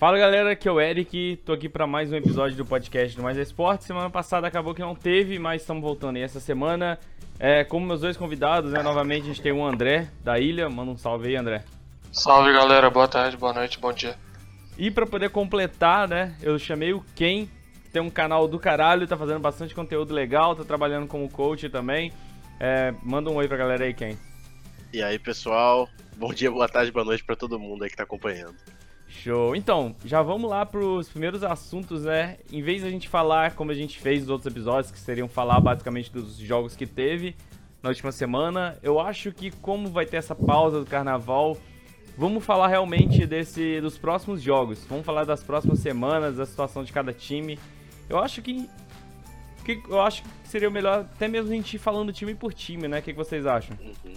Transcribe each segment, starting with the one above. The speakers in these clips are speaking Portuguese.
Fala galera, aqui é o Eric, tô aqui para mais um episódio do podcast do Mais Esporte. Semana passada acabou que não teve, mas estamos voltando aí essa semana. É, como meus dois convidados, né? Novamente a gente tem o André da Ilha. Manda um salve aí, André. Salve galera, boa tarde, boa noite, bom dia. E para poder completar, né? Eu chamei o Ken, que tem um canal do caralho, tá fazendo bastante conteúdo legal, tá trabalhando como coach também. É, manda um oi pra galera aí, Ken. E aí, pessoal, bom dia, boa tarde, boa noite para todo mundo aí que tá acompanhando. Show. Então, já vamos lá para os primeiros assuntos, né? Em vez de a gente falar como a gente fez nos outros episódios, que seriam falar basicamente dos jogos que teve na última semana, eu acho que como vai ter essa pausa do carnaval, vamos falar realmente desse dos próximos jogos. Vamos falar das próximas semanas, da situação de cada time. Eu acho que, que eu acho que seria o melhor até mesmo a gente ir falando time por time, né? O que, que vocês acham? Uhum.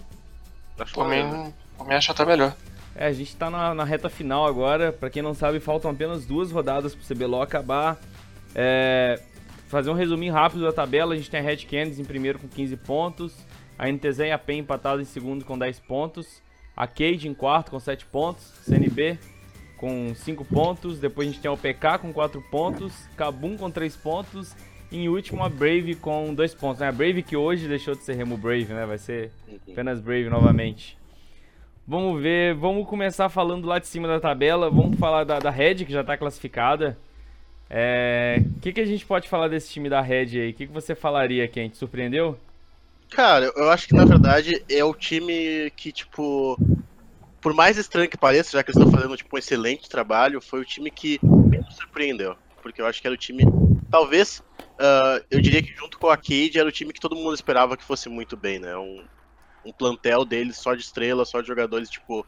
Por mim, por mim acho até melhor. É, a gente tá na, na reta final agora. Para quem não sabe, faltam apenas duas rodadas pro CBLOL acabar. É, fazer um resuminho rápido da tabela. A gente tem a Red Canids em primeiro com 15 pontos. A NTZ e a PEN empatados em segundo com 10 pontos. A Cade em quarto com 7 pontos. CNB com 5 pontos. Depois a gente tem o PK com 4 pontos. Kabum com 3 pontos. E em último a Brave com 2 pontos. Né? A Brave que hoje deixou de ser Remo Brave, né? Vai ser apenas Brave novamente. Vamos ver, vamos começar falando lá de cima da tabela. Vamos falar da, da Red, que já está classificada. O é, que, que a gente pode falar desse time da Red aí? O que, que você falaria, Ken? Te surpreendeu? Cara, eu acho que na verdade é o time que, tipo, por mais estranho que pareça, já que eles estão fazendo tipo, um excelente trabalho, foi o time que menos surpreendeu. Porque eu acho que era o time, talvez, uh, eu diria que junto com a Cade era o time que todo mundo esperava que fosse muito bem, né? Um, um plantel deles só de estrelas, só de jogadores, tipo,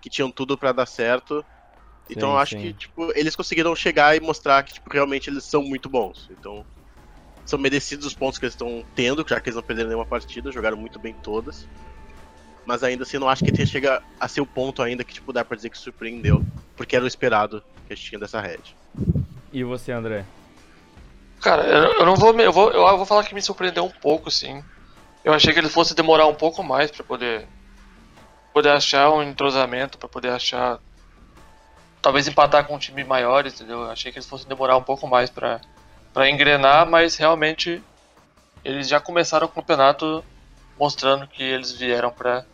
que tinham tudo para dar certo. Então sim, eu acho sim. que, tipo, eles conseguiram chegar e mostrar que, tipo, realmente eles são muito bons. Então, são merecidos os pontos que eles estão tendo, já que eles não perderam nenhuma partida, jogaram muito bem todas. Mas ainda assim, não acho que chega a ser o ponto ainda que, tipo, dá pra dizer que surpreendeu. Porque era o esperado que a gente tinha dessa rede. E você, André? Cara, eu não vou, eu vou, eu vou falar que me surpreendeu um pouco, sim. Eu achei que ele fosse demorar um pouco mais para poder poder achar um entrosamento, para poder achar talvez empatar com um time maior, entendeu? Eu achei que eles fossem demorar um pouco mais para para engrenar, mas realmente eles já começaram o campeonato mostrando que eles vieram para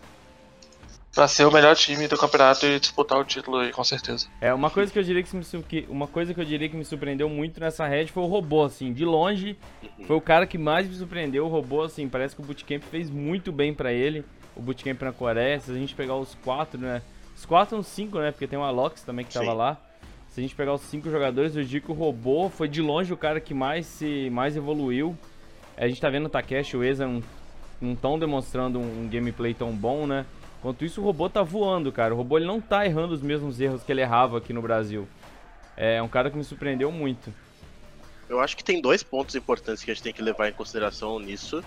para ser o melhor time do campeonato e disputar o título aí, com certeza. É, uma coisa que eu diria que, me, que, uma coisa que eu diria que me surpreendeu muito nessa red foi o robô, assim, de longe, foi o cara que mais me surpreendeu, o robô, assim, parece que o Bootcamp fez muito bem para ele, o Bootcamp na Coreia, se a gente pegar os quatro, né, os quatro são cinco, né, porque tem o Alox também que Sim. tava lá, se a gente pegar os cinco jogadores, eu digo que o robô foi de longe o cara que mais se mais evoluiu, a gente tá vendo o Takeshi e o Eza não, não tão demonstrando um, um gameplay tão bom, né, Enquanto isso, o robô tá voando, cara. O robô ele não tá errando os mesmos erros que ele errava aqui no Brasil. É um cara que me surpreendeu muito. Eu acho que tem dois pontos importantes que a gente tem que levar em consideração nisso.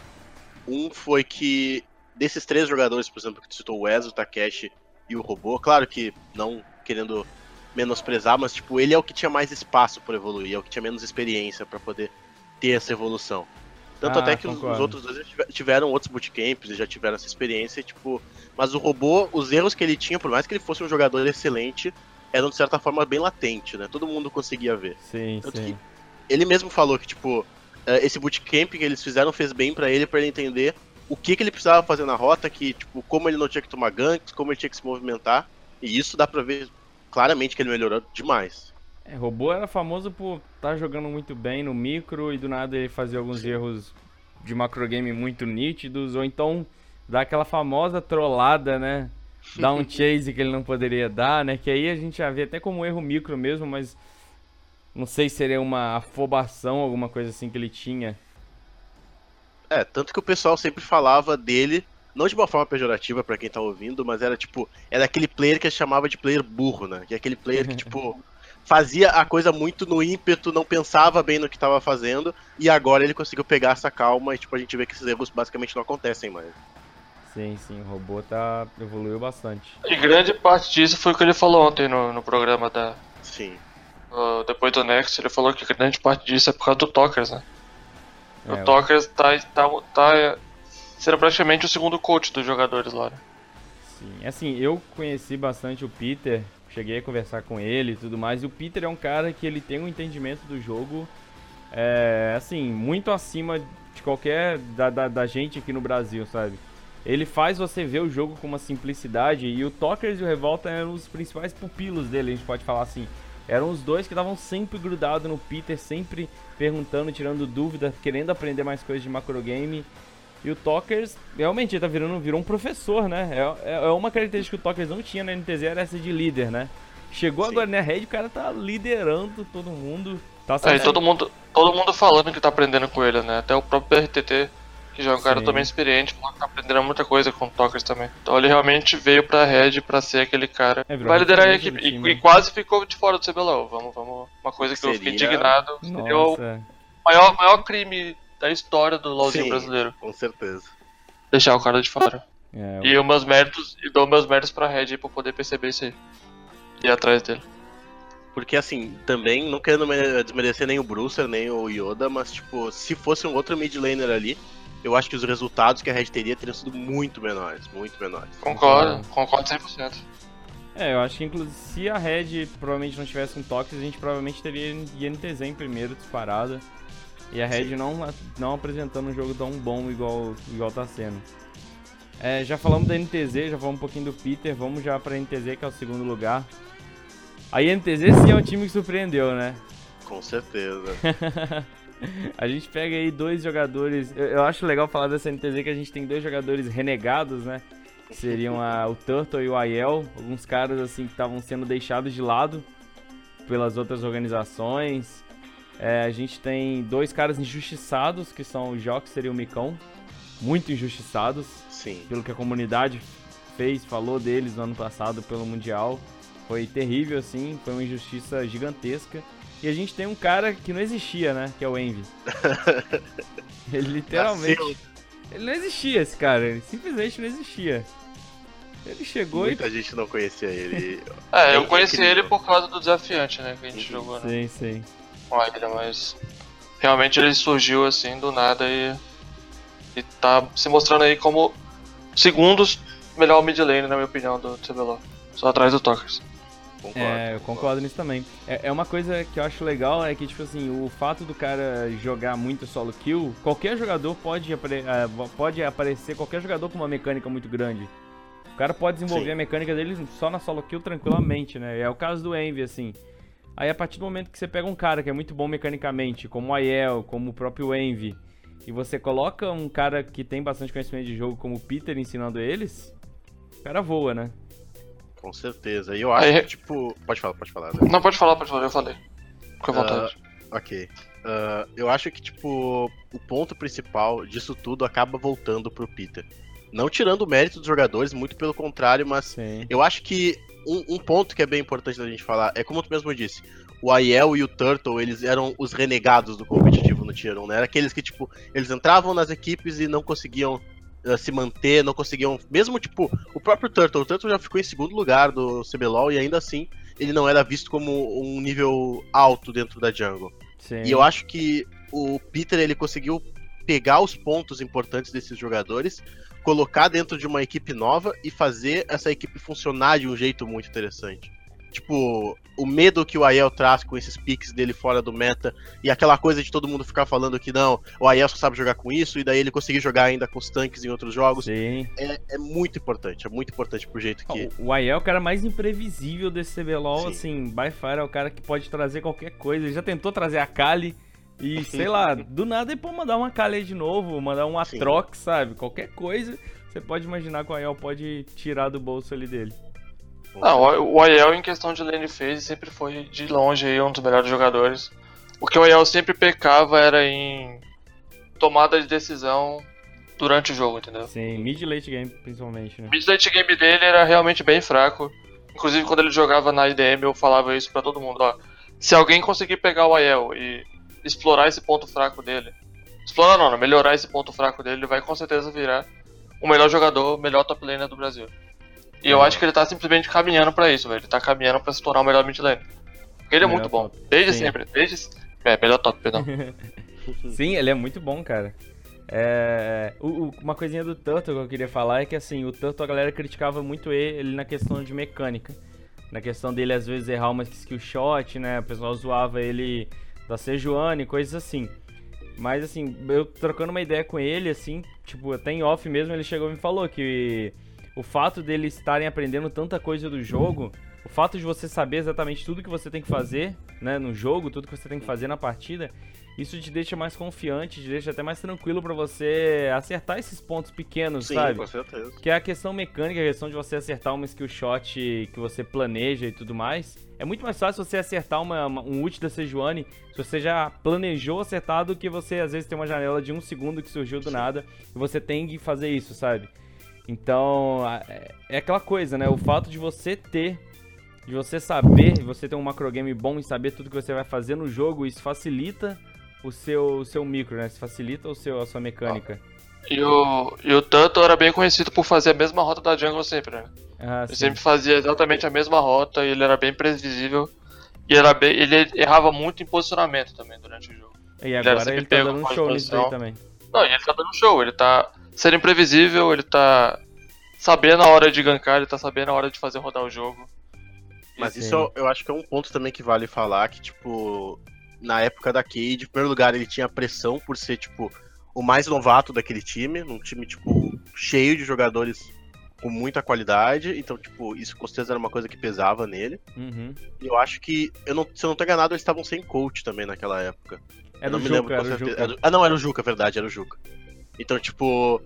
Um foi que, desses três jogadores, por exemplo, que tu citou o Wes, o Takeshi e o robô, claro que não querendo menosprezar, mas tipo, ele é o que tinha mais espaço para evoluir, é o que tinha menos experiência para poder ter essa evolução. Tanto ah, até que os, os, outros dois tiveram outros bootcamps e já tiveram essa experiência, tipo. Mas o robô, os erros que ele tinha, por mais que ele fosse um jogador excelente, eram de certa forma bem latente, né? Todo mundo conseguia ver. Sim, Tanto sim. ele mesmo falou que, tipo, eh, esse bootcamp que eles fizeram fez bem para ele, para ele entender o que, que ele precisava fazer na rota, que, tipo, como ele não tinha que tomar ganks, como ele tinha que se movimentar. E isso dá pra ver claramente que ele melhorou demais. É, robô era famoso por tá jogando muito bem no micro e do nada ele fazia alguns erros de macro game muito nítidos, ou então dar aquela famosa trollada, né? Dar um chase que ele não poderia dar, né? Que aí a gente já vê até como um erro micro mesmo, mas não sei se seria uma afobação, alguma coisa assim que ele tinha. É, tanto que o pessoal sempre falava dele, não de uma forma pejorativa para quem tá ouvindo, mas era tipo, era aquele player que chamava de player burro, né? Que é aquele player que, tipo, fazia a coisa muito no ímpeto, não pensava bem no que estava fazendo, e agora ele conseguiu pegar essa calma e tipo, a gente vê que esses erros basicamente não acontecem mais. Sim, sim, o robô tá evoluiu bastante. E grande parte disso foi o que ele falou ontem no, no programa da. Sim. Uh, depois do Next, ele falou que grande parte disso é por causa do Tokers, né? É, o Tokers tá, tá, tá sendo praticamente o segundo coach dos jogadores lá. Né? Sim, assim, eu conheci bastante o Peter cheguei a conversar com ele e tudo mais. E o Peter é um cara que ele tem um entendimento do jogo, é, assim, muito acima de qualquer da, da, da gente aqui no Brasil, sabe? Ele faz você ver o jogo com uma simplicidade e o Tokers e o Revolta eram os principais pupilos dele, a gente pode falar assim. Eram os dois que estavam sempre grudados no Peter, sempre perguntando, tirando dúvida, querendo aprender mais coisas de macro game. E o Tokers, realmente, ele tá virando, virou um professor, né? É, é, é uma característica que o Tokers não tinha na NTZ, era essa de líder, né? Chegou Sim. agora na Red, o cara tá liderando todo mundo. Tá é, todo mundo, todo mundo falando que tá aprendendo com ele, né? Até o próprio RTT que já é um cara também experiente, que tá aprendendo muita coisa com Tokers também. Então ele realmente veio pra Red pra ser aquele cara. É, vai liderar a equipe. E, e, quase ficou de fora do CBLOL. Vamos, vamos. Uma coisa que Seria... eu fiquei indignado. Nossa. Seria o maior, maior crime da história do LoLzinho Sim, brasileiro. Com certeza. Deixar o cara de fora. É, e os meus méritos, e dou meus méritos pra Red pra poder perceber isso aí. E ir atrás dele. Porque assim, também não querendo desmerecer nem o Brucer, nem o Yoda, mas tipo, se fosse um outro mid laner ali, eu acho que os resultados que a Red teria teriam sido muito menores, muito menores. Concordo, concordo 100%. É, eu acho que inclusive se a Red provavelmente não tivesse um Tox, a gente provavelmente teria INTZ em primeiro disparada. E a Red não, não apresentando um jogo tão bom igual, igual tá sendo. É, já falamos da NTZ, já falamos um pouquinho do Peter, vamos já pra NTZ que é o segundo lugar. A NTZ sim é um time que surpreendeu, né? Com certeza. a gente pega aí dois jogadores. Eu, eu, acho legal falar dessa NTZ que a gente tem dois jogadores renegados, né? Que seriam a, o Turtle e o Aiel. Alguns caras assim que estavam sendo deixados de lado pelas outras organizações. É, a gente tem dois caras injustiçados, que são o Joxer e o Micão. Muito injustiçados. Sim. Pelo que a comunidade fez, falou deles no ano passado pelo Mundial. Foi terrível, assim, foi uma injustiça gigantesca. E a gente tem um cara que não existia, né? Que é o Envy. ele literalmente. Nasceu. Ele não existia, esse cara. Ele simplesmente não existia. Ele chegou Muita e. Muita gente não conhecia ele. é, eu conheci ele por causa do desafiante, né? Que a gente sim, jogou, né? Sim, sim. Com a ilha, mas. Realmente ele surgiu assim do nada e. E tá se mostrando aí como segundos melhor mid lane, na minha opinião, do CBLOL. Só atrás do Tokers. Concordo, é, eu concordo nisso também. É, é, uma coisa que eu acho legal é que, tipo assim, o fato do cara jogar muito solo kill, qualquer jogador pode, apare é, pode aparecer, qualquer jogador com uma mecânica muito grande. O cara pode desenvolver Sim. a mecânica dele só na solo kill tranquilamente, né? É o caso do Envy, assim. Aí a partir do momento que você pega um cara que é muito bom mecanicamente, como o Aiel, como o próprio Envy, e você coloca um cara que tem bastante conhecimento de jogo como o Peter ensinando eles, o cara voa, né? Com certeza. E eu acho Aí... que, tipo. Pode falar, pode falar. Né? Não, pode falar, pode falar, eu falei. Fica à vontade. Uh, ok. Uh, eu acho que, tipo, o ponto principal disso tudo acaba voltando pro Peter. Não tirando o mérito dos jogadores, muito pelo contrário, mas Sim. eu acho que um, um, ponto que é bem importante da gente falar é como tu mesmo disse. O Aiel e o Turtle, eles eram os renegados do competitivo no Tier 1, né? Era aqueles que, tipo, eles entravam nas equipes e não conseguiam uh, se manter, não conseguiam. Mesmo, tipo, o próprio Turtle. O Turtle já ficou em segundo lugar do CBLOL e ainda assim ele não era visto como um nível alto dentro da jungle. Sim. E eu acho que o Peter ele conseguiu pegar os pontos importantes desses jogadores, colocar dentro de uma equipe nova e fazer essa equipe funcionar de um jeito muito interessante. Tipo, o medo que o Aiel traz com esses picks dele fora do meta e aquela coisa de todo mundo ficar falando que não, o Aiel só sabe jogar com isso e daí ele conseguir jogar ainda com os tanques em outros jogos. Sim. É, é muito importante, é muito importante pro jeito que. O Aiel é o cara mais imprevisível desse CBLOL, Sim. assim, by far é o cara que pode trazer qualquer coisa. Ele já tentou trazer a Kali. E sei lá, do nada ele pode mandar uma Kali de novo, mandar um Atrox, sabe? Qualquer coisa, você pode imaginar que o Aiel pode tirar do bolso ali dele. Não, o Aiel em questão de lane phase sempre foi de longe aí, um dos melhores jogadores. O que o Aiel sempre pecava era em tomada de decisão durante o jogo, entendeu? Sim, mid late game principalmente, né? Mid late game dele era realmente bem fraco. Inclusive quando ele jogava na IDM eu falava isso para todo mundo, ó. Se alguém conseguir pegar o Aiel e explorar esse ponto fraco dele, explorar não, não melhorar esse ponto fraco dele, ele vai com certeza virar o melhor jogador, o melhor top laner do Brasil. E eu acho que ele tá simplesmente caminhando pra isso, velho. Ele tá caminhando pra se tornar o melhor mid lane. Ele é muito bom. Top. Desde Sim. sempre. Desde. É, melhor top, perdão. Sim, ele é muito bom, cara. É, o, o, uma coisinha do Turtle que eu queria falar é que assim, o Turtle a galera criticava muito ele na questão de mecânica. na questão dele às vezes errar uma skill shot, né? O pessoal zoava ele da Sejuani, coisas assim. Mas assim, eu trocando uma ideia com ele, assim, tipo, até em off mesmo, ele chegou e me falou que o fato dele estarem aprendendo tanta coisa do jogo, o fato de você saber exatamente tudo que você tem que fazer, né, no jogo, tudo que você tem que fazer na partida, isso te deixa mais confiante, te deixa até mais tranquilo para você acertar esses pontos pequenos, Sim, sabe? com certeza. Que é a questão mecânica, a questão de você acertar uma skill shot que você planeja e tudo mais. É muito mais fácil você acertar uma, uma- um ult da Sejuani se você já planejou acertar do que você às vezes tem uma janela de um segundo que surgiu do nada e você tem que fazer isso, sabe? Então, é- é aquela coisa, né? O fato de você ter, de você saber, você ter um macro game bom e saber tudo que você vai fazer no jogo, isso facilita o seu, o seu micro, né? Isso facilita o seu, a sua mecânica. E o, e o Tanto era bem conhecido por fazer a mesma rota da jungle sempre, né? Ah, Ele sim. sempre fazia exatamente a mesma rota e ele era bem previsível. E era bem, ele errava muito em posicionamento também durante o jogo. E agora ele tá pego dando um show nisso posição. também. Não, e ele tá dando show, ele tá sendo imprevisível, ele tá sabendo a hora de gankar, ele tá sabendo a hora de fazer rodar o jogo. Mas Sim. isso eu, acho que é um ponto também que vale falar, que, tipo, na época da Cade, em primeiro lugar, ele tinha pressão por ser, tipo, o mais novato daquele time, num time, tipo, cheio de jogadores com muita qualidade, então, tipo, isso com certeza era uma coisa que pesava nele. Uhum. E eu acho que, eu não, se eu não tô enganado, eles estavam sem coach também naquela época. É Eu não me lembro Juca, com era o. Juca. Era Ah, não, era o Juca, verdade, era o Juca. Então, tipo.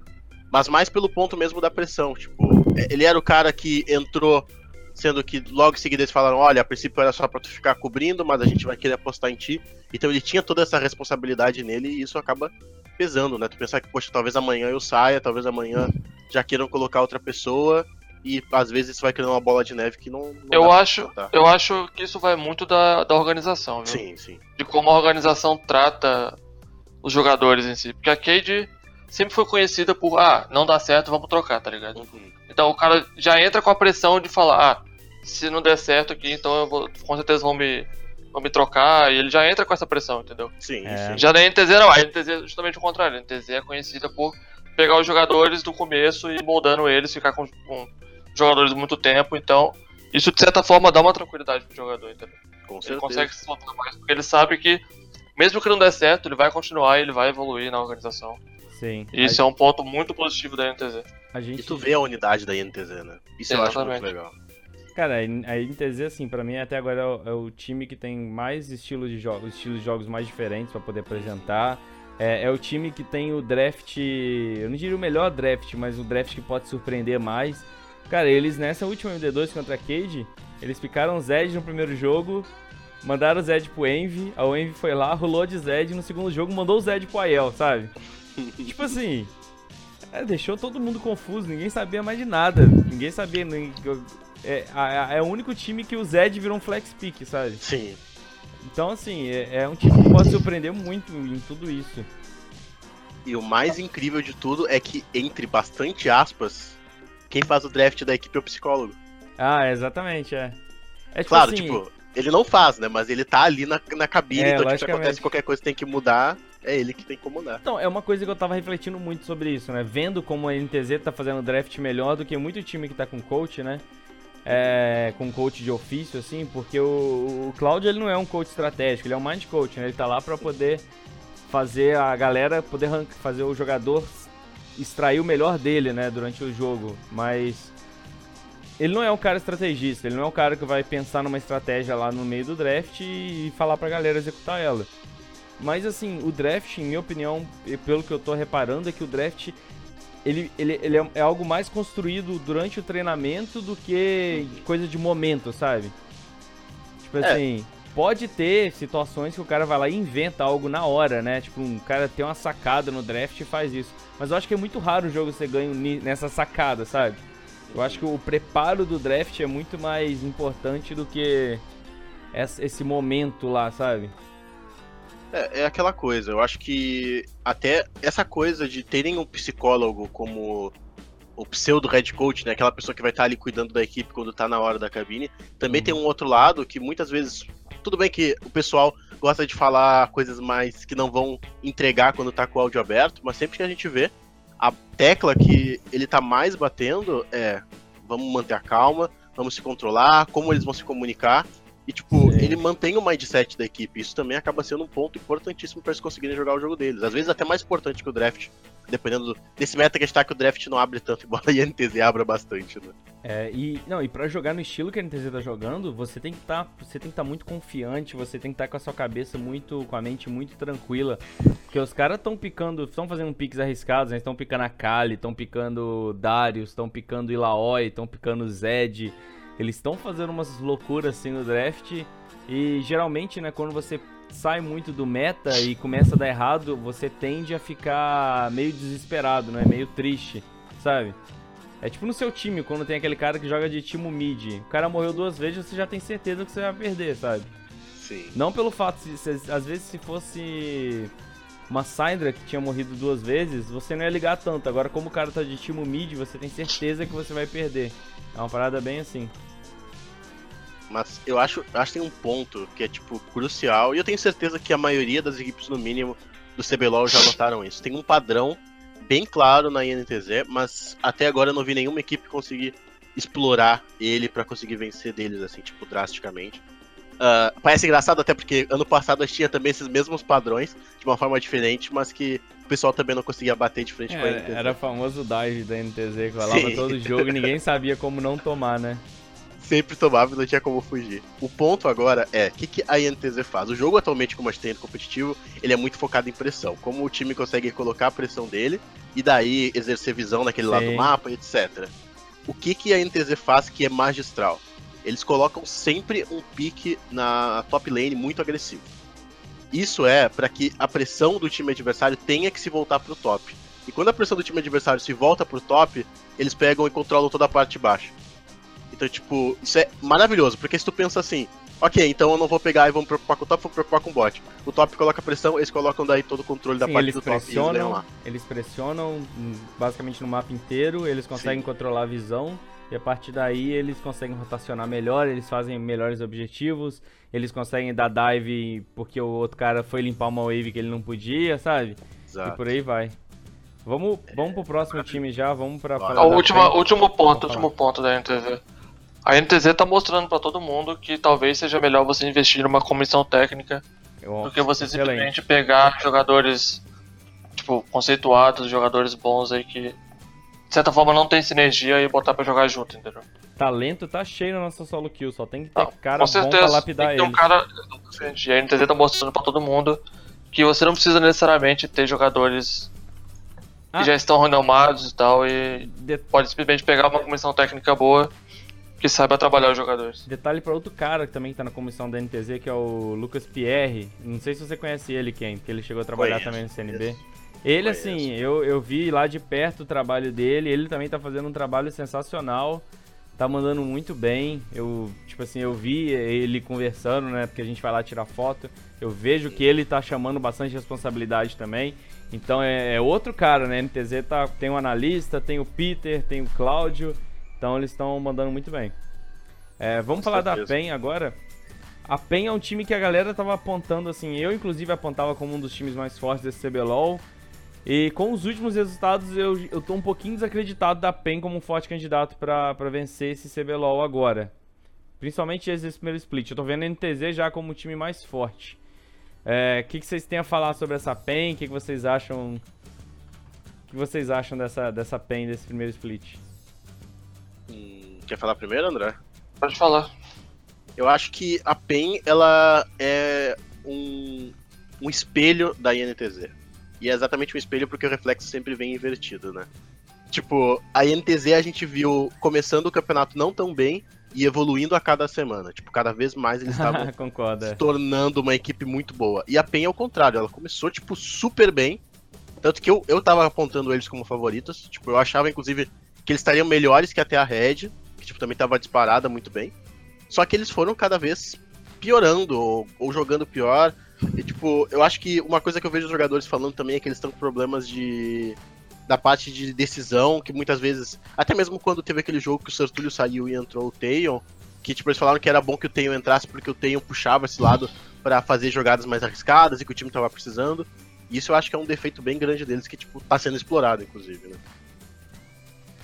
Mas mais pelo ponto mesmo da pressão. Tipo, é- ele era o cara que entrou, sendo que logo em seguida eles falaram: olha, a princípio era só pra tu ficar cobrindo, mas a gente vai querer apostar em ti. Então ele tinha toda essa responsabilidade nele e isso acaba pesando, né? Tu pensar que, poxa, talvez amanhã eu saia, talvez amanhã já queiram colocar outra pessoa. E às vezes isso vai criando uma bola de neve que não. não Eu acho, eu acho que isso vai muito da, da organização, viu? Sim, sim. De como a organização trata os jogadores em si. Porque a Cade sempre foi conhecida por, ah, não dá certo, vamos trocar, tá ligado? Uhum. Então o cara já entra com a pressão de falar, ah, se não der certo aqui, então eu vou, com certeza vão me, vão me trocar, e ele já entra com essa pressão, entendeu? Sim, É. sim. Já na NTZ não, a NTZ é justamente o contrário, a NTZ é conhecida por pegar os jogadores do começo e moldando eles, ficar com, com jogadores muito tempo, então isso de certa forma dá uma tranquilidade pro jogador, entendeu? Com Ele certeza. consegue se soltar mais, porque ele sabe que mesmo que não der certo, ele vai continuar e ele vai evoluir na organização. Sim. E isso é um ponto muito positivo da NTZ. a, gente E tu vê a unidade da INTZ, né? Isso eu acho muito Exatamente. legal. Cara, a NTZ, assim, pra mim até agora é o, é o time que tem mais estilos de jogos, estilos de jogos mais diferentes pra poder apresentar. É, é o time que tem o draft, eu não diria o melhor draft, mas o draft que pode surpreender mais. Cara, eles nessa última MD2 contra a Cade, eles picaram Zed no primeiro jogo, mandaram o Zed pro Envy, a Envy foi lá, rolou de Zed, no segundo jogo mandou o Zed pro Aiel, sabe? tipo assim, é, deixou todo mundo confuso, ninguém sabia mais de nada, ninguém sabia, ninguém- é, é o único time que o Zed virou um flex pick, sabe? Sim. Então, assim, é, é um time que pode surpreender muito em tudo isso. E o mais incrível de tudo é que, entre bastante aspas, quem faz o draft da equipe é o psicólogo. Ah, exatamente, é. É tipo Claro, assim, tipo, ele não faz, né? Mas ele tá ali na, na cabine, É, então tipo, acontece qualquer coisa que tem que mudar, é ele que tem que comandar. Então, é uma coisa que eu tava refletindo muito sobre isso, né? Vendo como a NTZ tá fazendo draft melhor do que muito time que tá com coach, né? É, com coach de ofício, assim, porque o, o Claudio ele não é um coach estratégico, ele é um mind coach, né? Ele tá lá pra poder fazer a galera, poder fazer o jogador extrair o melhor dele, né, durante o jogo. Mas ele não é um cara estrategista, ele não é um cara que vai pensar numa estratégia lá no meio do draft e falar pra galera executar ela. Mas assim, o draft, em minha opinião, e pelo que eu tô reparando, é que o draft ele, ele, ele é, é algo mais construído durante o treinamento do que coisa de momento, sabe? Tipo É. assim, pode ter situações que o cara vai lá e inventa algo na hora, né? Tipo, um cara tem uma sacada no draft e faz isso. Mas eu acho que é muito raro o jogo ser ganho nessa sacada, sabe? Eu acho que o preparo do draft é muito mais importante do que esse momento lá, sabe? É, é aquela coisa, eu acho que até essa coisa de terem um psicólogo como o pseudo head coach, né? Aquela pessoa que vai estar ali cuidando da equipe quando tá na hora da cabine. Também tem um outro lado que muitas vezes. Tudo bem que o pessoal gosta de falar coisas mais que não vão entregar quando tá com o áudio aberto, mas sempre que a gente vê, a tecla que ele tá mais batendo é vamos manter a calma, vamos se controlar, como eles vão se comunicar. E, tipo, Sim. ele mantém o mindset da equipe. Isso também acaba sendo um ponto importantíssimo para eles conseguirem jogar o jogo deles. Às vezes até mais importante que o draft, dependendo do- desse meta que a gente tá, que o draft não abre tanto, embora a INTZ abra bastante, né? É, e não, e para jogar no estilo que a NTZ tá jogando, você tem que estar, você tem que estar muito confiante, você tem que estar com a sua cabeça muito, com a mente muito tranquila, porque os caras estão picando, estão fazendo piques arriscados, né? Estão picando a Kali, estão picando Darius, estão picando Ilaoi, estão picando Zed. Eles estão fazendo umas loucuras assim no draft e geralmente, né, quando você sai muito do meta e começa a dar errado, você tende a ficar meio desesperado, né? Meio triste, sabe? É tipo no seu time, quando tem aquele cara que joga de time mid. O cara morreu duas vezes, você já tem certeza que você vai perder, sabe? Sim. Não pelo fato, de, se- às vezes se fosse uma Syndra que tinha morrido duas vezes, você não ia ligar tanto. Agora, como o cara tá de time mid, você tem certeza que você vai perder. É uma parada bem assim. Mas eu acho, acho que tem um ponto que é, tipo, crucial, e eu tenho certeza que a maioria das equipes, no mínimo, do CBLOL já notaram isso. Tem um padrão bem claro na INTZ, mas até agora eu não vi nenhuma equipe conseguir explorar ele pra conseguir vencer deles, assim, tipo, drasticamente. Ah, parece engraçado até porque ano passado a gente tinha também esses mesmos padrões, de uma forma diferente, mas que o pessoal também não conseguia bater de frente com a INTZ. É, era o famoso dive da NTZ que rolava Sim. todo jogo e ninguém sabia como não tomar, né? sempre tomava e não tinha como fugir. O ponto agora é, o que, que a INTZ faz? O jogo atualmente, como a gente tem no competitivo, ele é muito focado em pressão. Como o time consegue colocar a pressão dele e daí exercer visão naquele lado do Sim. mapa, etc. O que, que a INTZ faz que é magistral? Eles colocam sempre um pique na top lane muito agressivo. Isso é para que a pressão do time adversário tenha que se voltar pro top. E quando a pressão do time adversário se volta pro top, eles pegam e controlam toda a parte de baixo. Então, tipo, isso é maravilhoso, porque se tu pensa assim, ok, então eu não vou pegar e vou me preocupar com o top, vou me preocupar com o bot. O top coloca pressão, eles colocam daí todo o controle da Sim, parte eles do top e eles lá. eles pressionam hum, basicamente no mapa inteiro, eles conseguem controlar a visão e a partir daí eles conseguem rotacionar melhor, eles fazem melhores objetivos, eles conseguem dar dive porque o outro cara foi limpar uma wave que ele não podia, sabe? E Exato. por aí vai. Vamos, vamos pro próximo time já, vamos pra O último, frente. último ponto, último ponto da NTZ. A NTZ tá mostrando pra todo mundo que talvez seja melhor você investir numa comissão técnica Eu- do que você excelente. simplesmente pegar jogadores tipo conceituados, jogadores bons aí que de certa forma não tem sinergia e botar pra jogar junto, entendeu? Talento tá cheio na nossa solo kill, só tem que ter Não, cara com bom pra certeza. lapidar tem que ter um eles. cara. E a NTZ tá mostrando pra todo mundo que você não precisa necessariamente ter jogadores Ah. que já estão renomados e tal e De- pode simplesmente pegar uma comissão técnica boa que saiba trabalhar os jogadores. Detalhe pra outro cara que também tá na comissão da NTZ, que é o Lucas Pierre. Não sei se você conhece ele, Ken, porque ele chegou a trabalhar Conheço, também no CNB. conheço. Ele, Conheço. assim, eu, eu vi lá de perto o trabalho dele, ele também tá fazendo um trabalho sensacional, tá mandando muito bem. Eu, tipo assim, eu vi ele conversando, né, porque a gente vai lá tirar foto. Eu vejo que ele tá chamando bastante responsabilidade também. Então é, é outro cara, né? NTZ tá, tem o analista, tem o Peter, tem o Cláudio. Então eles estão mandando muito bem. É, vamos Com falar da certeza. PEN agora. A PEN é um time que a galera tava apontando assim, eu inclusive apontava como um dos times mais fortes desse CBLOL. E com os últimos resultados eu, eu tô um pouquinho desacreditado da PEN como um forte candidato pra pra vencer esse CBLOL agora. Principalmente esse primeiro split. Eu tô vendo a NTZ já como o time mais forte. É, O que, que vocês têm a falar sobre essa PEN? O que, que vocês acham? O que vocês acham dessa, dessa PEN, desse primeiro split? Hum, quer falar primeiro, André? Pode falar. Eu acho que a PEN, ela é um, um espelho da INTZ. E é exatamente um espelho porque o reflexo sempre vem invertido, né? Tipo, a INTZ a gente viu começando o campeonato não tão bem e evoluindo a cada semana. Tipo, cada vez mais eles estavam Concorda. se tornando uma equipe muito boa. E a PEN é o contrário, ela começou, tipo, super bem. Tanto que eu, eu tava apontando eles como favoritos. Tipo, eu achava, inclusive, que eles estariam melhores que até a Red, que, tipo, também tava disparada muito bem. Só que eles foram cada vez piorando, ou, ou jogando pior. E, tipo, eu acho que uma coisa que eu vejo os jogadores falando também é que eles estão com problemas de. da parte de decisão, que muitas vezes. Até mesmo quando teve aquele jogo que o Sertúlio saiu e entrou o Taeyon, que tipo, eles falaram que era bom que o Taeyon entrasse porque o Taeyon puxava esse lado pra fazer jogadas mais arriscadas e que o time tava precisando. E isso eu acho que é um defeito bem grande deles que, tipo, tá sendo explorado, inclusive, né?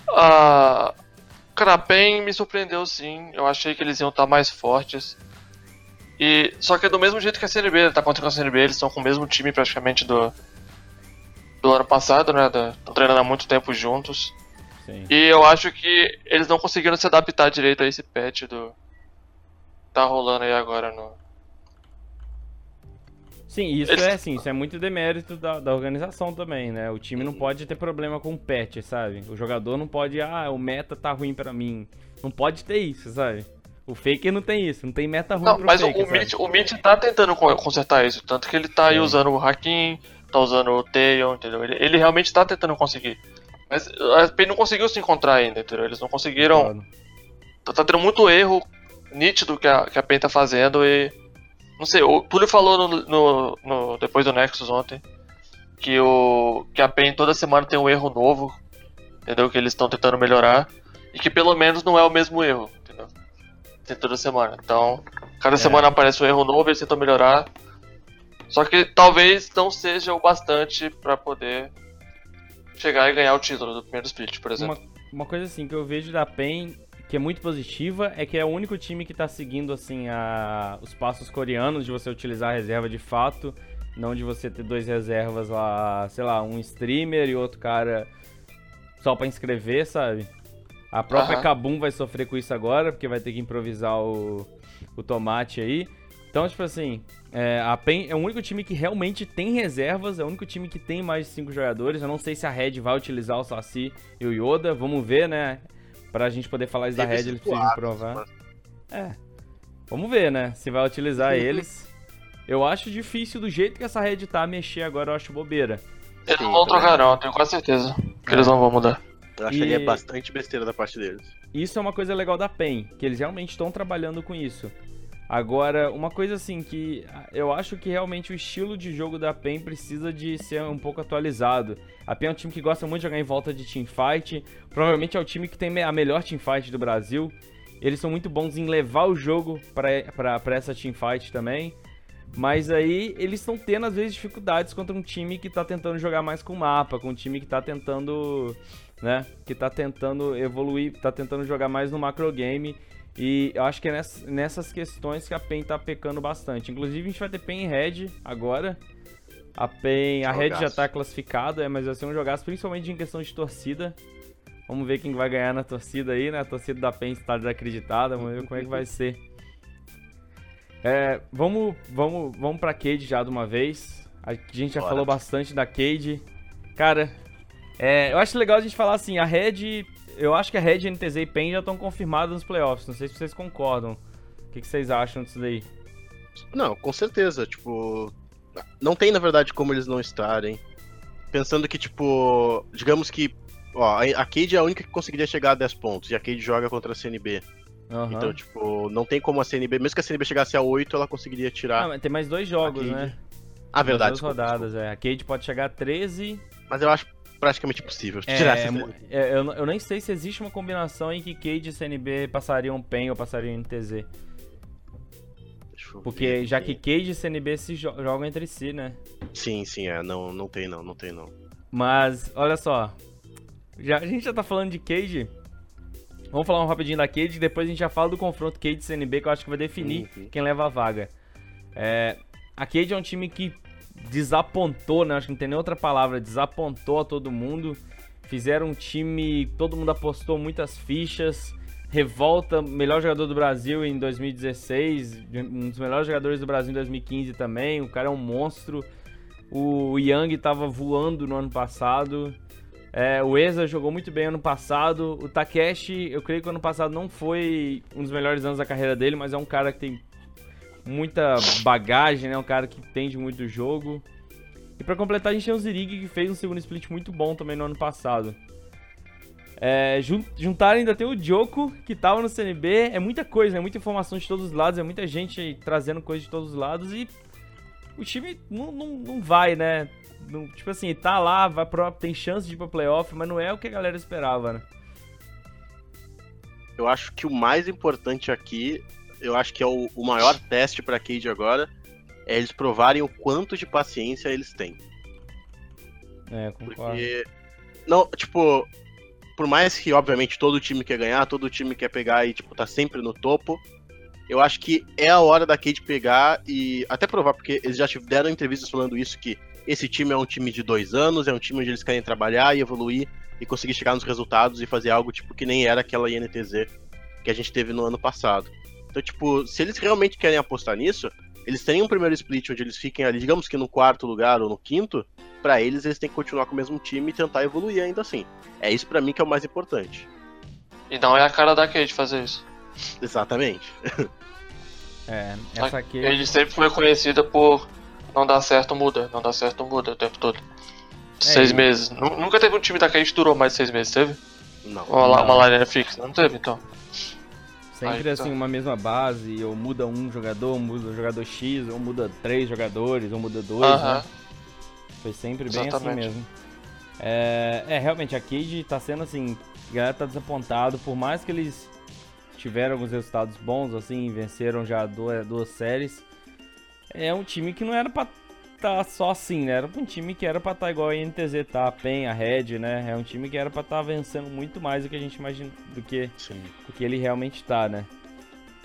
Ah, Cara, PEN me surpreendeu sim. Eu achei que eles iam estar mais fortes. E só que é do mesmo jeito que a CNB, tá contra a CNB, eles estão com o mesmo time praticamente do do ano passado, né? Estão treinando há muito tempo juntos. Sim. E eu acho que eles não conseguiram se adaptar direito a esse patch do tá rolando aí agora no Sim, isso eles... é assim, isso é muito demérito da, da organização também, né? O time não pode ter problema com o patch, sabe? O jogador não pode, ah, o meta tá ruim para mim. Não pode ter isso, sabe? O Faker não tem isso, não tem meta ruim não, pro mas Faker, o, Mitch, o Mitch tá tentando consertar isso, tanto que ele tá aí usando o Hakim, tá usando o Tail, entendeu? Ele, ele realmente tá tentando conseguir. Mas a PEN não conseguiu se encontrar ainda, entendeu? Eles não conseguiram. Claro. Tá, tá tendo muito erro nítido que a, que a PEN tá fazendo e. Não sei, o Túlio falou no, no, no, depois do Nexus ontem que, o, que a PEN toda semana tem um erro novo, entendeu? Que eles estão tentando melhorar. E que pelo menos não é o mesmo erro, Tem toda semana. Então, cada é. semana aparece um erro novo, eles tentam melhorar. Só que talvez não seja o bastante para poder chegar e ganhar o título do primeiro split, por exemplo. Uma, uma, coisa assim que eu vejo da PEN que é muito positiva é que é o único time que está seguindo assim a, os passos coreanos de você utilizar a reserva de fato, não de você ter dois reservas lá, sei lá, um streamer e outro cara só para inscrever, sabe? A própria uhum. Kabum vai sofrer com isso agora, porque vai ter que improvisar o, o tomate aí. Então, tipo assim, é, a PEN é o único time que realmente tem reservas, é o único time que tem mais de 5 jogadores. Eu não sei se a Red vai utilizar o Saci e o Yoda, vamos ver, né? Pra gente poder falar isso da Red, eles precisam provar. É. Vamos ver, né? Se vai utilizar eles. Eu acho difícil do jeito que essa Red tá mexer agora, eu acho bobeira. Eles não vão trocar não, tenho quase certeza que eles não vão mudar. Eu acharia e... bastante besteira da parte deles. Isso é uma coisa legal da PEN, que eles realmente estão trabalhando com isso. Agora, uma coisa assim que eu acho que realmente o estilo de jogo da PEN precisa de ser um pouco atualizado. A PEN é um time que gosta muito de jogar em volta de teamfight, provavelmente é o time que tem a melhor teamfight do Brasil. Eles são muito bons em levar o jogo para essa teamfight também. Mas aí eles estão tendo às vezes dificuldades contra um time que está tentando jogar mais com mapa, com um time que está tentando, né, que tá tentando evoluir, está tentando jogar mais no macro game e eu acho que é nessas questões que a PEN tá pecando bastante. Inclusive, a gente vai ter PEN e Red agora. A PEN, a Red já tá classificada, é, mas vai ser um jogaço, principalmente em questão de torcida. Vamos ver quem vai ganhar na torcida aí, né? A torcida da PEN está desacreditada, vamos ver como é que vai ser. É, vamos, vamos, vamos pra Cade já de uma vez. A gente já Bora. falou bastante da Cade. Cara, é, eu acho legal a gente falar assim, a Red eu acho que a Red, NTZ e PEN já estão confirmadas nos playoffs. Não sei se vocês concordam. O que, que vocês acham disso daí? Não, com certeza. Tipo, não tem na verdade como eles não estarem. Pensando que, tipo, digamos que. Ó, a Cade é a única que conseguiria chegar a 10 pontos. E a Cade joga contra a CNB. Uhum. Então, tipo, não tem como a CNB. Mesmo que a CNB chegasse a 8, ela conseguiria tirar. Não, mas tem mais dois jogos, né? Ah, verdade. duas rodadas, desculpa. é. A Cade pode chegar a 13. Mas eu acho praticamente impossível é, tirar essa é, eu, eu nem sei se existe uma combinação em que Cade e CNB passariam PEN ou passariam NTZ. Porque já que Cade e CNB se jo jogam entre si, né? Sim, sim, é. Não, não tem não, não tem não. Mas, olha só. Já, a gente já tá falando de Cade. Vamos falar um rapidinho da Cade, depois a gente já fala do confronto Cade e CNB, que eu acho que vai definir uhum. quem leva a vaga. É, a Cade é um time que desapontou, né? Acho que não tem nem outra palavra, desapontou a todo mundo. Fizeram um time, todo mundo apostou muitas fichas. Revolta, melhor jogador do Brasil em 2016, um dos melhores jogadores do Brasil em 2015 também. O cara é um monstro. O Yang estava voando no ano passado. É, o Eza jogou muito bem ano passado. O Takeshi, eu creio que ano passado não foi um dos melhores anos da carreira dele, mas é um cara que tem muita bagagem, né? Um cara que entende muito do jogo. E para completar, a gente tem o Zirig, que fez um segundo split muito bom também no ano passado. É, juntar ainda tem o Joko, que tava no CNB. É muita coisa, é muita informação de todos os lados, é muita gente trazendo coisa de todos os lados e o time não, não, não vai, né? Não, tipo assim, tá lá, vai pro, tem chance de ir pra playoff, mas não é o que a galera esperava, né? Eu acho que o mais importante aqui eu acho que é o, o maior teste para Cade agora, é eles provarem o quanto de paciência eles têm. É, concordo. Porque, não, tipo, por mais que, obviamente, todo time quer ganhar, todo time quer pegar e, tipo, tá sempre no topo, eu acho que é a hora da Cade pegar e até provar, porque eles já deram entrevistas falando isso, que esse time é um time de dois anos, é um time onde eles querem trabalhar e evoluir e conseguir chegar nos resultados e fazer algo, tipo, que nem era aquela INTZ que a gente teve no ano passado. Então, tipo, se eles realmente querem apostar nisso, eles têm um primeiro split onde eles fiquem ali, digamos que no quarto lugar ou no quinto, para eles eles têm que continuar com o mesmo time e tentar evoluir ainda assim. É isso para mim que é o mais importante. E não é a cara da Cade fazer isso. Exatamente. É, essa aqui. Ele sempre foi conhecida por não dar certo, muda, não dá certo, muda o tempo todo. É, seis e- meses. Nu- Nunca teve um time da Cade que durou mais de seis meses, teve? Não. Uma, la- Não. uma line fixa, não teve então. Sempre tá. assim, uma mesma base, ou muda um jogador, muda o jogador X, ou muda três jogadores, ou muda dois, Aham. né? Foi sempre bem Exatamente. assim mesmo. É, é, realmente, a Cade tá sendo assim, a galera tá desapontado, por mais que eles tiveram alguns resultados bons, assim, venceram já duas, duas séries, é um time que não era pra tá só assim, né? Era um time que era pra estar igual a INTZ tá, a PEN, a Red, né? É um time que era pra estar vencendo muito mais do que a gente imagina, do que Sim. o que ele realmente tá, né?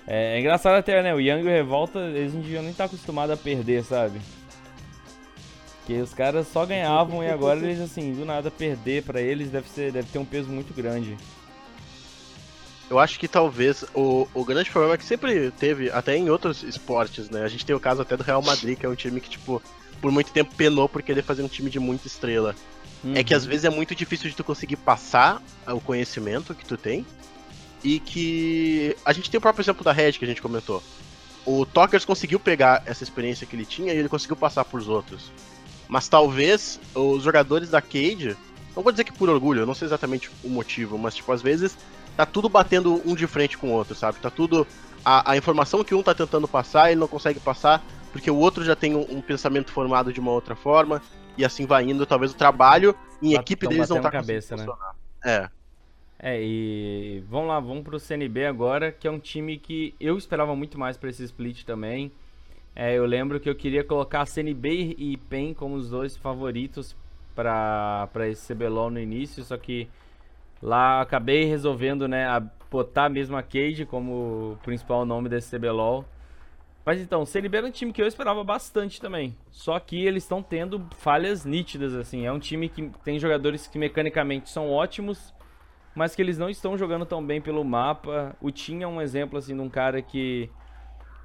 É, é engraçado até, né? O Young e o Revolta, eles não deviam nem estar acostumados a perder, sabe? Porque os caras só ganhavam e agora eles, assim, do nada perder pra eles deve, ser, deve ter um peso muito grande. Eu acho que talvez o, o grande problema que sempre teve, até em outros esportes, né? A gente tem o caso até do Real Madrid, que é um time que, tipo, por muito tempo penou por querer fazer um time de muita estrela. É que às vezes é muito difícil de tu conseguir passar o conhecimento que tu tem. E que. A gente tem o próprio exemplo da Red que a gente comentou. O Tokers conseguiu pegar essa experiência que ele tinha e ele conseguiu passar pros outros. Mas talvez os jogadores da Cade. Não vou dizer que por orgulho, eu não sei exatamente o motivo, mas tipo, às vezes tá tudo batendo um de frente com o outro, sabe? Tá tudo. A, a informação que um tá tentando passar, ele não consegue passar, porque o outro já tem um, um pensamento formado de uma outra forma, e assim vai indo. Talvez o trabalho em equipe deles não tá cabeça, né? funcionar. É. É, e vamos lá, vamos pro CNB agora, que é um time que eu esperava muito mais pra esse split também. É, eu lembro que eu queria colocar CNB e PEN como os dois favoritos pra esse CBLOL no início, só que lá acabei resolvendo, né, a- botar mesmo a Cade como principal nome desse CBLOL. Mas então, o CNB um time que eu esperava bastante também. Só que eles estão tendo falhas nítidas, assim. É um time que tem jogadores que mecanicamente são ótimos, mas que eles não estão jogando tão bem pelo mapa. O Tim é um exemplo assim de um cara que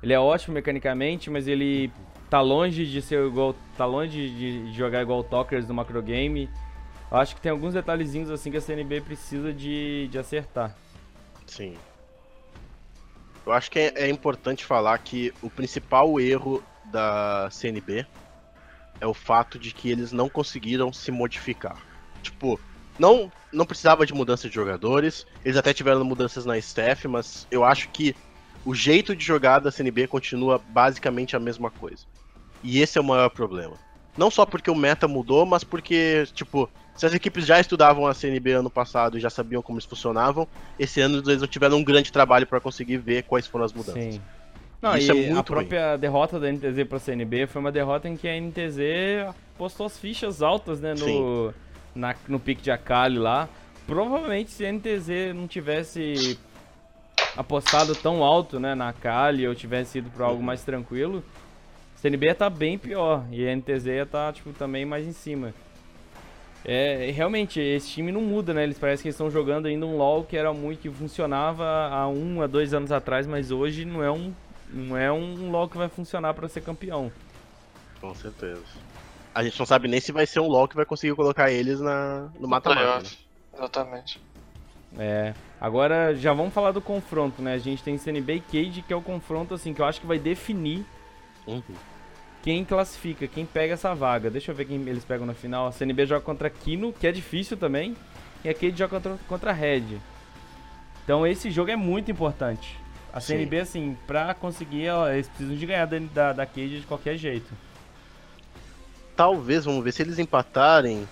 ele é ótimo mecanicamente, mas ele tá longe de ser igual, tá longe de, jogar igual o Tokers no macro game. Eu acho que tem alguns detalhezinhos assim que a CNB precisa de, de acertar. Sim. Eu acho que é, é importante falar que o principal erro da CNB é o fato de que eles não conseguiram se modificar. Tipo, não, não precisava de mudança de jogadores, eles até tiveram mudanças na staff, mas eu acho que o jeito de jogar da CNB continua basicamente a mesma coisa. E esse é o maior problema. Não só porque o meta mudou, mas porque, tipo, se as equipes já estudavam a CNB ano passado e já sabiam como eles funcionavam, esse ano eles não tiveram um grande trabalho para conseguir ver quais foram as mudanças. Sim. Não, Isso e é muito a própria derrota da NTZ pra CNB foi uma derrota em que a NTZ postou as fichas altas, né, no, na, no pique de Akali lá. Provavelmente se a NTZ não tivesse apostado tão alto, né, na Akali ou tivesse ido pra algo mais tranquilo, CNB ia tá bem pior e a NTZ ia tá, tipo, também mais em cima. É, realmente, esse time não muda, né? Eles parecem que eles estão jogando ainda um LoL que era muito que funcionava há um a dois anos atrás, mas hoje não é um, não é um LoL que vai funcionar pra ser campeão. Com certeza. A gente não sabe nem se vai ser um LoL que vai conseguir colocar eles na, no mata-mata. né? Exatamente. É. Agora já vamos falar do confronto, né? A gente tem CNB e Cade, que é o confronto assim que eu acho que vai definir Uhum. Quem classifica, quem pega essa vaga. Deixa eu ver quem eles pegam na final. A CNB joga contra Kino, que é difícil também, e a Cade joga contra, contra a Red. Então esse jogo é muito importante. A Sim. CNB, assim, pra conseguir, eles precisam de ganhar da, da, da Cade de qualquer jeito. Talvez, vamos ver, se eles empatarem,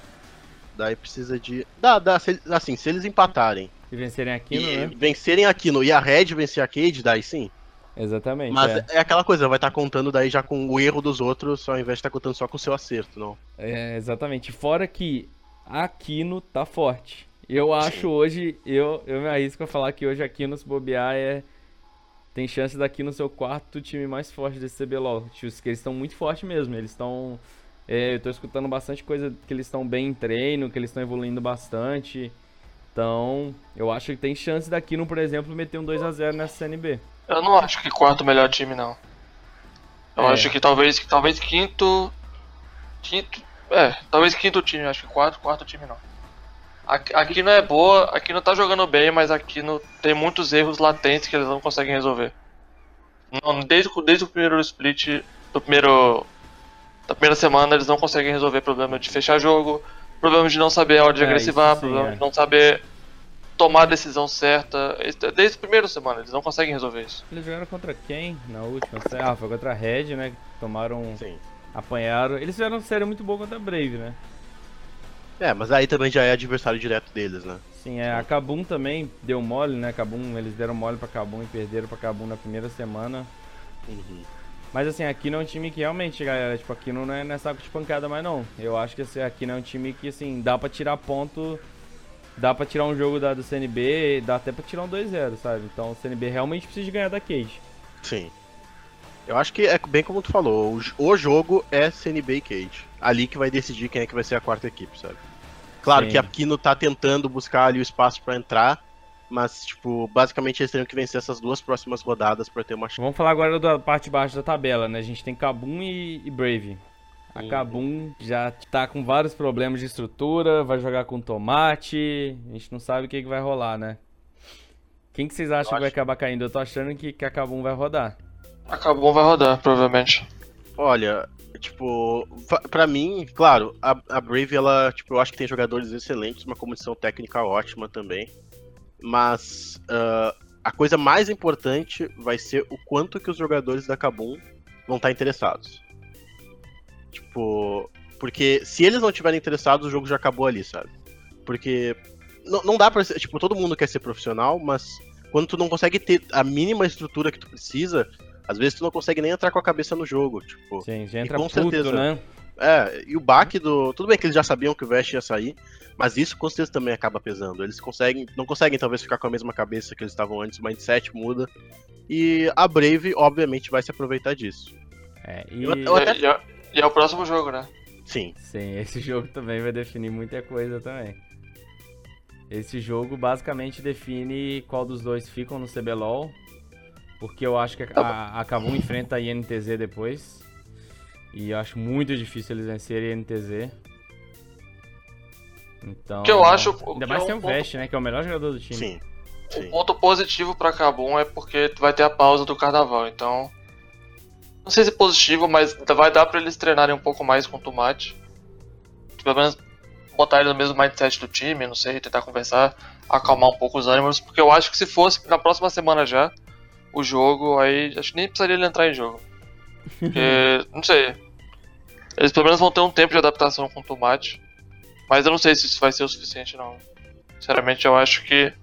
daí precisa de... Dá, dá, se, eles- assim, se eles empatarem Se vencerem a Kino, e né? vencerem a Kino e a Red vencer a Cade, daí sim. Exatamente. Mas é. é. aquela coisa, vai estar contando daí já com o erro dos outros, ao invés de estar contando só com o seu acerto, não. É, exatamente. Fora que a Kino tá forte. Eu acho hoje, eu, eu me arrisco a falar que hoje aqui nos bobear é. Tem chance daqui no seu quarto time mais forte desse CBLOL. Que eles estão muito fortes mesmo. Eles estão. É, eu tô escutando bastante coisa que eles estão bem em treino, que eles estão evoluindo bastante. Então, eu acho que tem chance daqui no, por exemplo, meter um 2x0 nessa CNB. Eu não acho que quarto melhor time, não. Eu É. acho que talvez, talvez quinto. Quinto. É, talvez quinto time, acho que quarto, quarto time não. Aqui, aqui não é boa, aqui não tá jogando bem, mas aqui não tem muitos erros latentes que eles não conseguem resolver. Não, desde, o- desde o primeiro split, do primeiro. Da primeira semana eles não conseguem resolver problema de fechar jogo, problema de não saber a hora de É, agressivar, problema é. de não saber tomar a decisão certa. Desde a primeira semana eles não conseguem resolver isso. Eles jogaram contra quem na última? Ah, foi contra a Red, né? Tomaram. Sim. Apanharam. Eles fizeram uma série muito boa contra a Brave, né? É, mas aí também já é adversário direto deles, né? Sim, é, a Kabum também deu mole, né? Kabum, eles deram mole pra Kabum e perderam pra Kabum na primeira semana. Uhum. Mas assim, aqui não é um time que realmente, galera, tipo, aqui não é, não é saco de pancada mais não. Eu acho que assim, aqui não é um time que, assim, dá pra tirar ponto, dá pra tirar um jogo da, do CNB, dá até pra tirar um 2-0, sabe? Então o CNB realmente precisa de ganhar da Cage. Sim. Eu acho que é bem como tu falou, o, jogo é CNB e Cage. Ali que vai decidir quem é que vai ser a quarta equipe, sabe? Claro Sim. que a Kino tá tentando buscar ali o espaço pra entrar, mas, tipo, basicamente eles teriam que vencer essas duas próximas rodadas pra ter uma chance. Vamos falar agora da parte de baixo da tabela, né? A gente tem Kabum e, e Brave. A. Kabum já tá com vários problemas de estrutura, vai jogar com tomate, a gente não sabe o que, que vai rolar, né? Quem que vocês acham que vai acabar caindo? Eu tô achando que, que a Kabum vai rodar. Acabou, vai rodar, provavelmente. Olha, tipo, pra mim, claro, a, a Brave, ela, tipo, eu acho que tem jogadores excelentes, uma comissão técnica ótima também. Mas ah, a coisa mais importante vai ser o quanto que os jogadores da Kabum vão estar interessados. Tipo, porque se eles não estiverem interessados, o jogo já acabou ali, sabe? Porque não, não dá pra ser, tipo, todo mundo quer ser profissional, mas quando tu não consegue ter a mínima estrutura que tu precisa, às vezes tu não consegue nem entrar com a cabeça no jogo, tipo. Sim, já E entra com puto, certeza. né? É, e o baque do. Tudo bem que eles já sabiam que o Vest ia sair, mas isso com certeza também acaba pesando. Eles conseguem. Não conseguem talvez ficar com a mesma cabeça que eles estavam antes, o mindset muda. E a Brave, obviamente, vai se aproveitar disso. É, e... Eu- E, eu até- e é- e é o próximo jogo, né? Sim. Sim, esse jogo também vai definir muita coisa também. Esse jogo basicamente define qual dos dois ficam no CBLOL. Porque eu acho que a, a, a Kabum enfrenta a INTZ depois. E eu acho muito difícil eles vencerem a INTZ. Então. O que eu acho- o Ainda que mais é tem um o ponto- Vest, né? Que é o melhor jogador do time. Sim. O Sim. ponto positivo pra Kabum é porque vai ter a pausa do carnaval, então. Não sei se é positivo, mas vai dar pra eles treinarem um pouco mais com o Tomate. Pelo menos botar ele no mesmo mindset do time, não sei, tentar conversar, acalmar um pouco os ânimos, porque eu acho que se fosse na próxima semana já o jogo, aí acho que nem precisaria ele entrar em jogo. Porque, não sei. Eles pelo menos vão ter um tempo de adaptação com o Tomate. Mas eu não sei se isso vai ser o suficiente não. Sinceramente eu acho que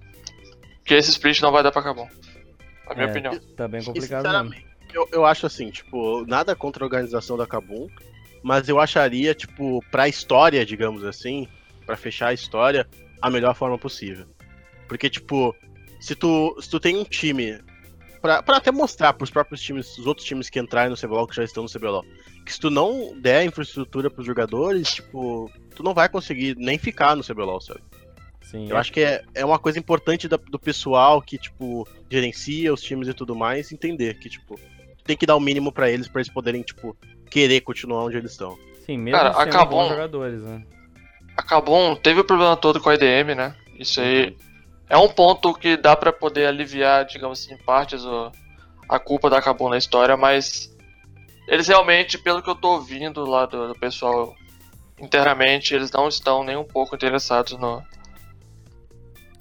que esse split não vai dar pra Kabum. Na minha É. opinião. Tá bem complicado mesmo. Eu, eu acho assim, tipo, nada contra a organização da Kabum, mas eu acharia, tipo, pra história, digamos assim, pra fechar a história, a melhor forma possível. Porque, tipo, se tu, se tu tem um time, pra, pra até mostrar pros próprios times, os outros times que entrarem no CBLOL, que já estão no CBLOL, que se tu não der infraestrutura pros jogadores, tipo, tu não vai conseguir nem ficar no CBLOL, sabe? Sim, Eu é- acho que é, é uma coisa importante da- do pessoal que, tipo, gerencia os times e tudo mais, entender que, tipo, tem que dar o mínimo pra eles, pra eles poderem, tipo, querer continuar onde eles estão. sim mesmo Cara, acabou- bons jogadores, né? A Kabum teve o problema todo com a IDM, né? Isso aí é um ponto que dá pra poder aliviar, digamos assim, em partes o- a culpa da Kabum na história, mas eles realmente, pelo que eu tô ouvindo lá do, do pessoal internamente, eles não estão nem um pouco interessados no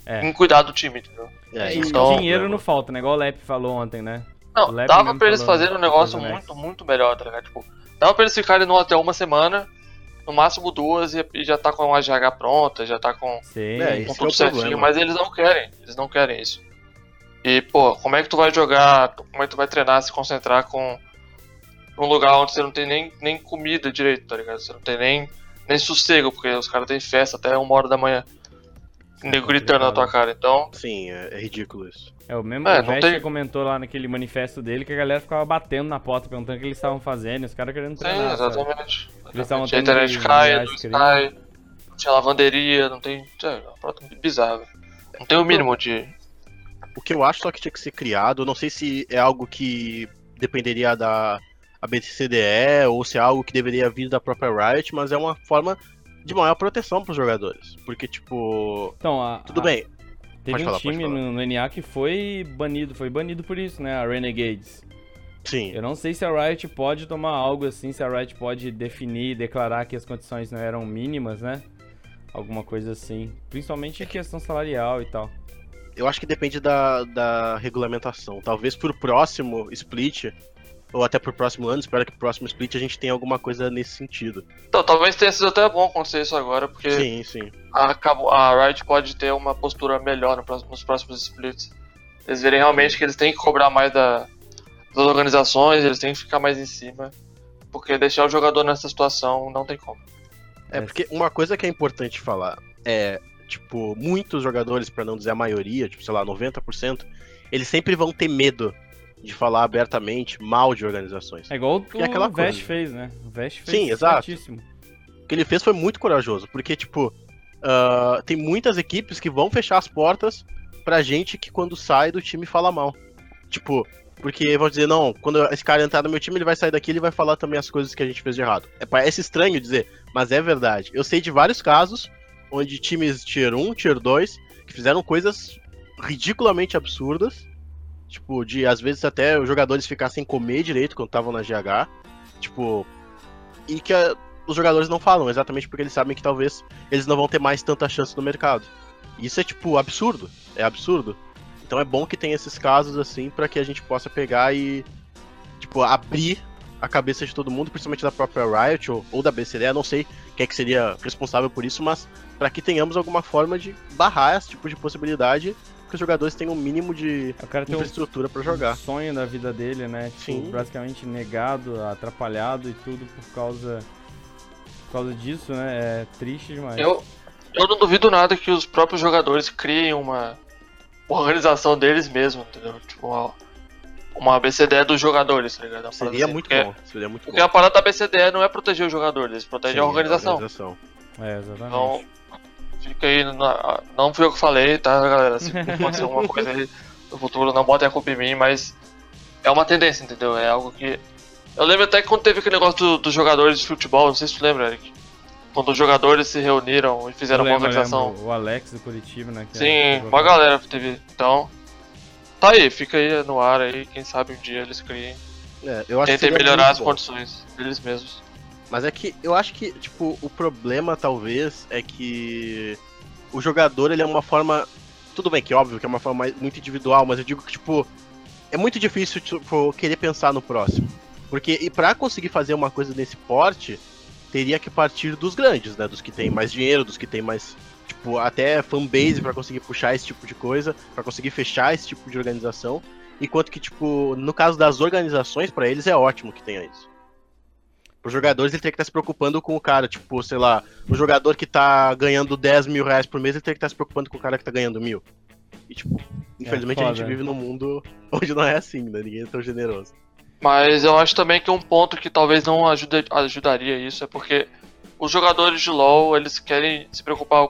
É. em cuidar do time, entendeu? É, E então- um dinheiro não falta, né? Igual o Lep falou ontem, né? Não, dava pra eles fazerem um negócio muito, muito melhor, tá ligado? Tipo, dava pra eles ficarem no hotel uma semana, no máximo duas, e, e já tá com a GH pronta, já tá com, Sim. É, com Esse tudo é certinho, problema. mas eles não querem, eles não querem isso. E, pô, como é que tu vai jogar, como é que tu vai treinar, se concentrar com num lugar onde você não tem nem, nem comida direito, tá ligado? Você não tem nem, nem sossego, porque os caras têm festa até uma hora da manhã. nego gritando na tua cara. Então, Sim, é, é ridículo isso. É o mesmo É, o não Vest tem- comentou lá naquele manifesto dele que a galera ficava batendo na porta, perguntando o que eles estavam fazendo, e os caras querendo sim, treinar. sabe? exatamente. Eles estavam a tendo internet que cai, a screen. cai, não tinha lavanderia, não tem. É, uma parada bizarra. Não tem o mínimo de. O que eu acho só que tinha que ser criado, eu não sei se é algo que dependeria da ABCDE ou se é algo que deveria vir da própria Riot, mas é uma forma de maior proteção para os jogadores. Porque, tipo, Então, a, tudo a- bem, teve um time no, no NA que foi banido, foi banido por isso, né? A Renegades. sim, Eu não sei se a Riot pode tomar algo assim, se a Riot pode definir, declarar que as condições não eram mínimas, né? Alguma coisa assim. Principalmente em questão salarial e tal. eu acho que depende da, da regulamentação. Talvez pro próximo split, ou até pro próximo ano, espero que pro próximo split a gente tenha alguma coisa nesse sentido. Então, talvez tenha sido até bom acontecer isso agora, porque Sim, sim. a, acabou- a Riot pode ter uma postura melhor nos próximos splits. Eles verem realmente que eles têm que cobrar mais da- das organizações, eles têm que ficar mais em cima. Porque deixar o jogador nessa situação não tem como. É porque uma coisa que é importante falar é, tipo, muitos jogadores, pra não dizer a maioria, tipo, sei lá, 90%, eles sempre vão ter medo de falar abertamente mal de organizações. É igual é aquela o Vest fez, né? O Vest fez Sim, exato. certíssimo. O que ele fez foi muito corajoso, porque, tipo, ah, tem muitas equipes que vão fechar as portas pra gente que quando sai do time fala mal. Tipo, porque vão dizer, não, quando esse cara entrar no meu time, ele vai sair daqui ele vai falar também as coisas que a gente fez de errado. É, parece estranho dizer, mas é verdade. Eu sei de vários casos onde times Tier 1, Tier 2, que fizeram coisas ridiculamente absurdas. Tipo, de às vezes até os jogadores ficassem sem comer direito quando estavam na GH. Tipo, e que a- os jogadores não falam, exatamente porque eles sabem que talvez eles não vão ter mais tanta chance no mercado. Isso é, tipo, absurdo. É absurdo. Então é bom que tenha esses casos assim pra que a gente possa pegar e, tipo, abrir a cabeça de todo mundo, principalmente da própria Riot ou, ou da BCD, não sei quem é que seria responsável por isso, mas pra que tenhamos alguma forma de barrar esse tipo de possibilidade, que os jogadores tenham um mínimo de O cara tem um infraestrutura pra jogar. sonho da vida dele, né? Tipo, Sim. basicamente negado, atrapalhado e tudo por causa por causa disso, né? É triste demais. Eu, eu não duvido nada que os próprios jogadores criem uma, uma organização deles mesmos, entendeu? Tipo, uma, uma BCDE dos jogadores, tá ligado? Seria assim, muito porque, bom, seria muito Porque bom. a parada da BCDE não é proteger os jogadores, eles protegem Sim, a organização. organização. É, exatamente. Então, fica aí. na- não fui eu que falei, tá, galera? Se acontecer alguma coisa aí no futuro, não botem a culpa em mim, mas é uma tendência, entendeu? É algo que. Eu lembro até que quando teve aquele negócio do- dos jogadores de futebol, não sei se tu lembra, Eric. Quando os jogadores se reuniram e fizeram uma lembro, eu organização. lembro, O Alex do Curitiba, né? que Sim, uma galera teve. Então. Tá aí, fica aí no ar aí, quem sabe um dia eles criem. É, eu acho que Tentem melhorar as bom. condições deles mesmos. Mas é que eu acho que, tipo, o problema talvez é que o jogador, ele é uma forma. Tudo bem que óbvio que é uma forma muito individual, mas eu digo que, tipo, é muito difícil, tipo, querer pensar no próximo. Porque, e pra conseguir fazer uma coisa desse porte, teria que partir dos grandes, né? Dos que têm mais dinheiro, dos que têm mais, tipo, até fanbase pra conseguir puxar esse tipo de coisa, pra conseguir fechar esse tipo de organização. Enquanto que, tipo, no caso das organizações, pra eles é ótimo que tenha isso. Os jogadores ele tem que estar se preocupando com o cara, tipo, sei lá, o jogador que tá ganhando 10 mil reais por mês, ele tem que estar se preocupando com o cara que tá ganhando mil. E, tipo, infelizmente a gente vive num mundo onde não é assim, né? Ninguém é tão generoso. Mas eu acho também que um ponto que talvez não ajude, ajudaria isso é porque os jogadores de LoL, eles querem se preocupar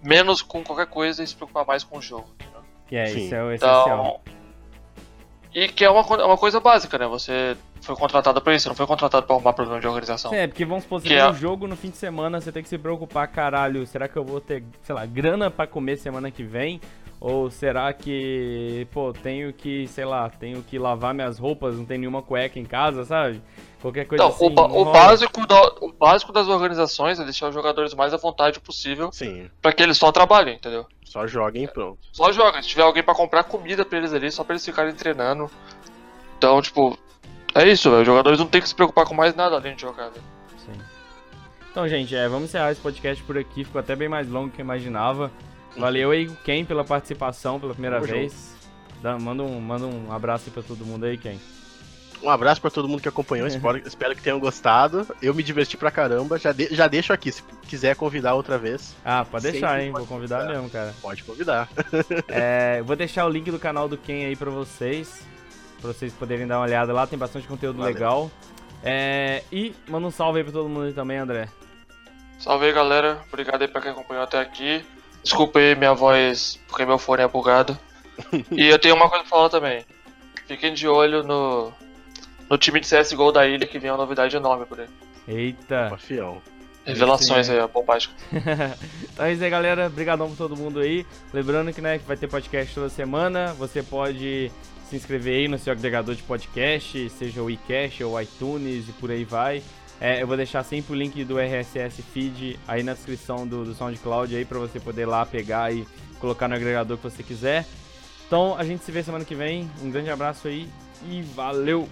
menos com qualquer coisa e se preocupar mais com o jogo. entendeu? Que é, Sim. isso é o essencial. Então, e que é uma, é uma coisa básica, né? Você foi contratado pra isso, não foi contratado pra arrumar problema de organização. É, porque vamos supor, você Que tem é- um jogo no fim de semana, você tem que se preocupar, caralho, será que eu vou ter, sei lá, grana pra comer semana que vem? Ou será que, pô, tenho que, sei lá, tenho que lavar minhas roupas, não tem nenhuma cueca em casa, sabe? Qualquer coisa Então, assim. o, ba- não o básico da- o básico das organizações é deixar os jogadores mais à vontade possível Sim, pra que eles só trabalhem, entendeu? Só joguem e pronto. Só joga. Se tiver alguém pra comprar comida pra eles ali, só pra eles ficarem treinando. Então, tipo, é isso, velho. Os jogadores não tem que se preocupar com mais nada além de jogar, velho. Sim. Então, gente, é, vamos encerrar esse podcast por aqui. Ficou até bem mais longo do que eu imaginava. Valeu aí, Ken, pela participação pela primeira Tamo vez. Dá- manda, um, manda um abraço aí pra todo mundo aí, Ken. Um abraço pra todo mundo que acompanhou, espero, espero que tenham gostado. Eu me diverti pra caramba. Já, de- já deixo aqui, se quiser convidar outra vez, Ah, pode deixar, Sempre hein? Vou pode convidar convidar. mesmo, cara. pode convidar. É, vou deixar o link do canal do Ken aí pra vocês. Pra vocês poderem dar uma olhada lá, tem bastante conteúdo Valeu. legal. É, e manda um salve aí pra todo mundo aí também, André. Salve aí, galera. Obrigado aí pra quem acompanhou até aqui. Desculpa aí minha voz, porque meu fone é bugado. e eu tenho uma coisa pra falar também. Fiquem de olho no, no time de CSGO da ilha, que vem uma novidade enorme por aí. Eita. Fião. Revelações aí, ó, bombásticas. então é isso aí, galera. Obrigadão por todo mundo aí. Lembrando que, né, que vai ter podcast toda semana. Você pode se inscrever aí no seu agregador de podcast, seja o iCash ou iTunes e por aí vai. É, eu vou deixar sempre o link do RSS Feed aí na descrição do, do SoundCloud aí pra você poder lá pegar e colocar no agregador que você quiser. Então a gente se vê semana que vem. Um grande abraço aí e valeu!